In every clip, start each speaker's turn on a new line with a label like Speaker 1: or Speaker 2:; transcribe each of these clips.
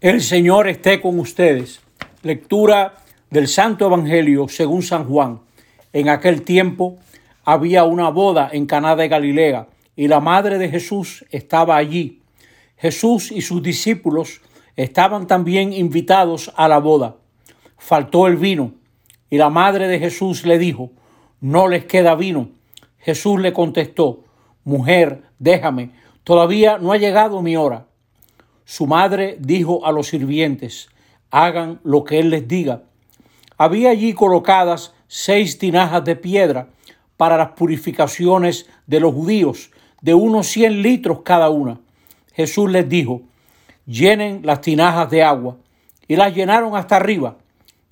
Speaker 1: El Señor esté con ustedes. Lectura del Santo Evangelio según San Juan. En aquel tiempo había una boda en Caná de Galilea y la madre de Jesús estaba allí. Jesús y sus discípulos estaban también invitados a la boda. Faltó el vino y la madre de Jesús le dijo, no les queda vino. Jesús le contestó, mujer, déjame, todavía no ha llegado mi hora. Su madre dijo a los sirvientes, hagan lo que él les diga. Había allí colocadas seis tinajas de piedra para las purificaciones de los judíos, de unos cien litros cada una. Jesús les dijo, llenen las tinajas de agua, y las llenaron hasta arriba.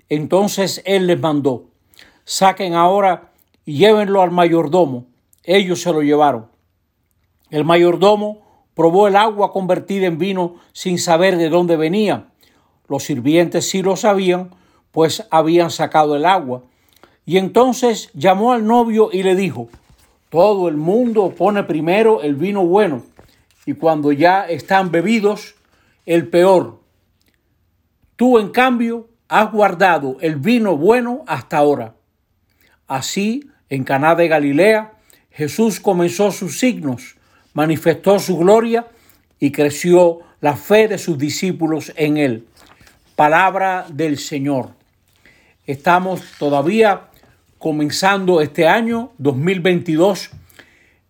Speaker 1: Entonces él les mandó, saquen ahora y llévenlo al mayordomo. Ellos se lo llevaron. El mayordomo probó el agua convertida en vino sin saber de dónde venía. Los sirvientes sí lo sabían, pues habían sacado el agua. Y entonces llamó al novio y le dijo, todo el mundo pone primero el vino bueno y cuando ya están bebidos, el peor. Tú, en cambio, has guardado el vino bueno hasta ahora. Así, en Caná de Galilea, Jesús comenzó sus signos manifestó su gloria y creció la fe de sus discípulos en él. Palabra del Señor. Estamos todavía comenzando este año 2022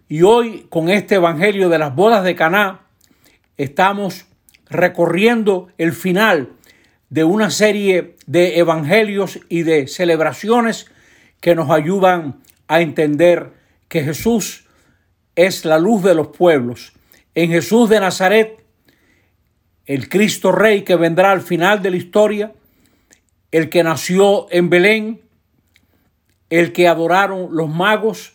Speaker 1: y hoy con este Evangelio de las bodas de Caná estamos recorriendo el final de una serie de evangelios y de celebraciones que nos ayudan a entender que Jesús es la luz de los pueblos. En Jesús de Nazaret, el Cristo Rey que vendrá al final de la historia, el que nació en Belén, el que adoraron los magos,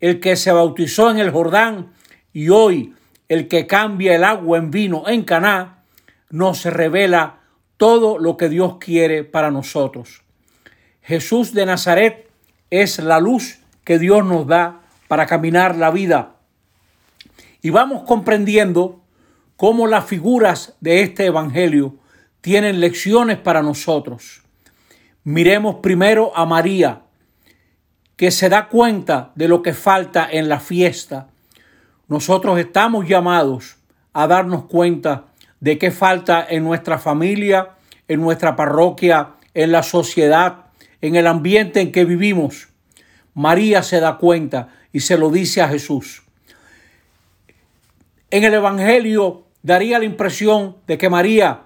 Speaker 1: el que se bautizó en el Jordán y hoy el que cambia el agua en vino en Caná, nos revela todo lo que Dios quiere para nosotros. Jesús de Nazaret es la luz que Dios nos da para caminar la vida y vamos comprendiendo cómo las figuras de este Evangelio tienen lecciones para nosotros. Miremos primero a María, que se da cuenta de lo que falta en la fiesta. Nosotros estamos llamados a darnos cuenta de qué falta en nuestra familia, en nuestra parroquia, en la sociedad, en el ambiente en que vivimos. María se da cuenta y se lo dice a Jesús. En el Evangelio daría la impresión de que María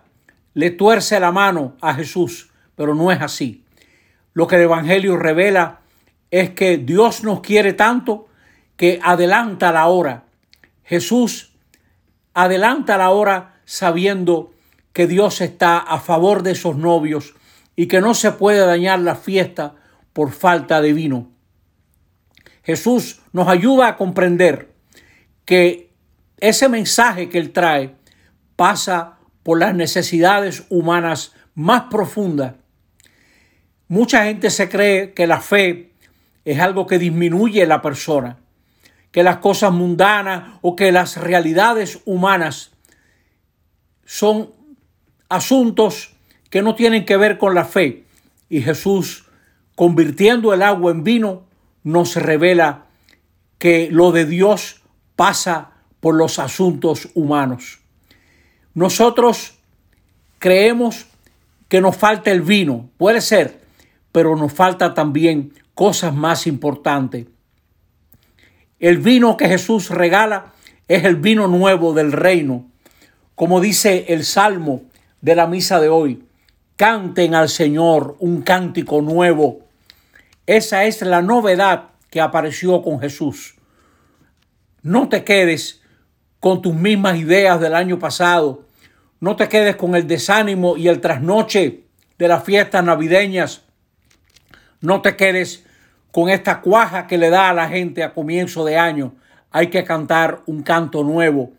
Speaker 1: le tuerce la mano a Jesús, pero no es así. Lo que el Evangelio revela es que Dios nos quiere tanto que adelanta la hora. Jesús adelanta la hora sabiendo que Dios está a favor de esos novios y que no se puede dañar la fiesta por falta de vino. Jesús nos ayuda a comprender que ese mensaje que él trae pasa por las necesidades humanas más profundas. Mucha gente se cree que la fe es algo que disminuye la persona, que las cosas mundanas o que las realidades humanas son asuntos que no tienen que ver con la fe. Y Jesús, convirtiendo el agua en vino, nos revela que lo de Dios pasa por los asuntos humanos. Nosotros creemos que nos falta el vino, puede ser, pero nos falta también cosas más importantes. El vino que Jesús regala es el vino nuevo del reino. Como dice el Salmo de la misa de hoy, canten al Señor un cántico nuevo. Esa es la novedad que apareció con Jesús. No te quedes con tus mismas ideas del año pasado. No te quedes con el desánimo y el trasnoche de las fiestas navideñas. No te quedes con esta cuaja que le da a la gente a comienzo de año. Hay que cantar un canto nuevo.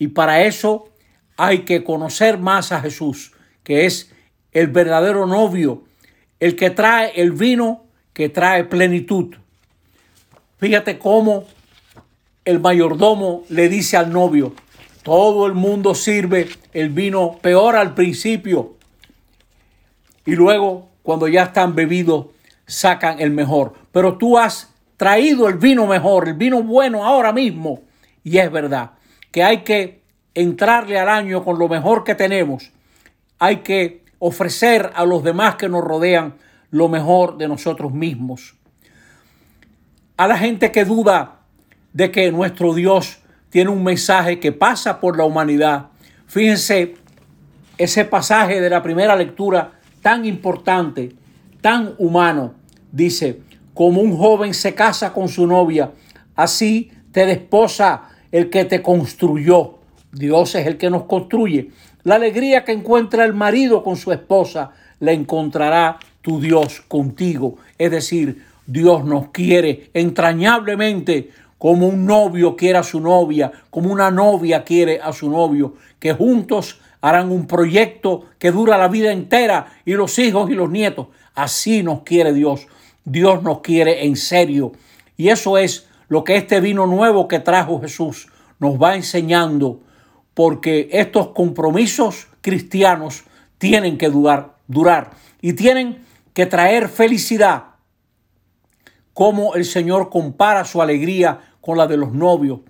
Speaker 1: Y para eso hay que conocer más a Jesús, que es el verdadero novio, el que trae el vino que trae plenitud. Fíjate cómo el mayordomo le dice al novio, Todo el mundo sirve el vino peor al principio y luego cuando ya están bebidos sacan el mejor. Pero tú has traído el vino mejor, el vino bueno ahora mismo. Y es verdad que hay que entrarle al año con lo mejor que tenemos. Hay que ofrecer a los demás que nos rodean lo mejor de nosotros mismos. A la gente que duda de que nuestro Dios tiene un mensaje que pasa por la humanidad. Fíjense ese pasaje de la primera lectura tan importante, tan humano. Dice, como un joven se casa con su novia, así te desposa el que te construyó. Dios es el que nos construye. La alegría que encuentra el marido con su esposa, la encontrará tu Dios contigo. Es decir, Dios nos quiere entrañablemente como un novio quiere a su novia, como una novia quiere a su novio, que juntos harán un proyecto que dura la vida entera y los hijos y los nietos. Así nos quiere Dios. Dios nos quiere en serio. Y eso es lo que este vino nuevo que trajo Jesús nos va enseñando, porque estos compromisos cristianos tienen que durar, durar y tienen que traer felicidad, como el Señor compara su alegría con la de los novios.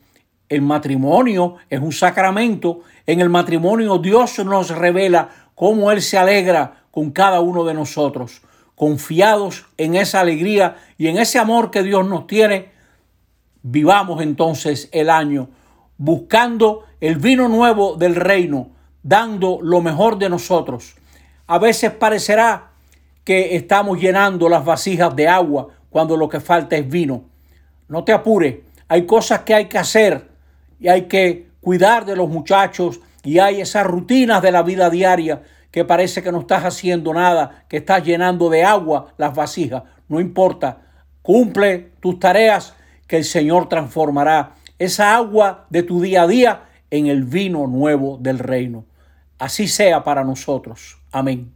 Speaker 1: El matrimonio es un sacramento. En el matrimonio Dios nos revela cómo Él se alegra con cada uno de nosotros. Confiados en esa alegría y en ese amor que Dios nos tiene, vivamos entonces el año buscando el vino nuevo del reino, dando lo mejor de nosotros. A veces parecerá que estamos llenando las vasijas de agua cuando lo que falta es vino. No te apures, hay cosas que hay que hacer y hay que cuidar de los muchachos y hay esas rutinas de la vida diaria que parece que no estás haciendo nada, que estás llenando de agua las vasijas. No importa, cumple tus tareas que el Señor transformará esa agua de tu día a día en el vino nuevo del reino. Así sea para nosotros. Amén.